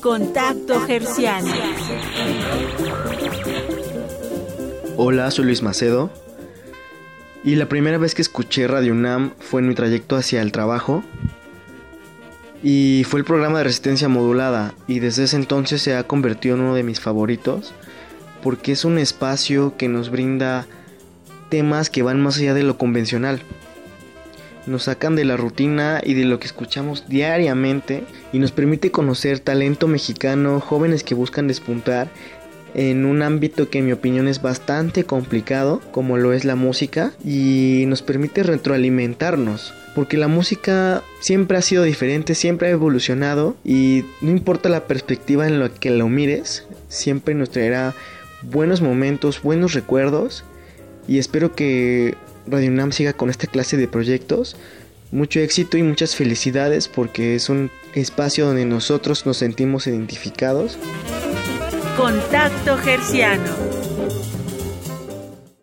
Contacto Gerciano. Hola, soy Luis Macedo. Y la primera vez que escuché Radio UNAM fue en mi trayecto hacia el trabajo. Y fue el programa de resistencia modulada. Y desde ese entonces se ha convertido en uno de mis favoritos. Porque es un espacio que nos brinda temas que van más allá de lo convencional. Nos sacan de la rutina y de lo que escuchamos diariamente y nos permite conocer talento mexicano, jóvenes que buscan despuntar en un ámbito que en mi opinión es bastante complicado, como lo es la música, y nos permite retroalimentarnos. Porque la música siempre ha sido diferente, siempre ha evolucionado y no importa la perspectiva en la que lo mires, siempre nos traerá buenos momentos, buenos recuerdos y espero que Radio UNAM siga con esta clase de proyectos. Mucho éxito y muchas felicidades porque es un espacio donde nosotros nos sentimos identificados. Contacto Gerciano.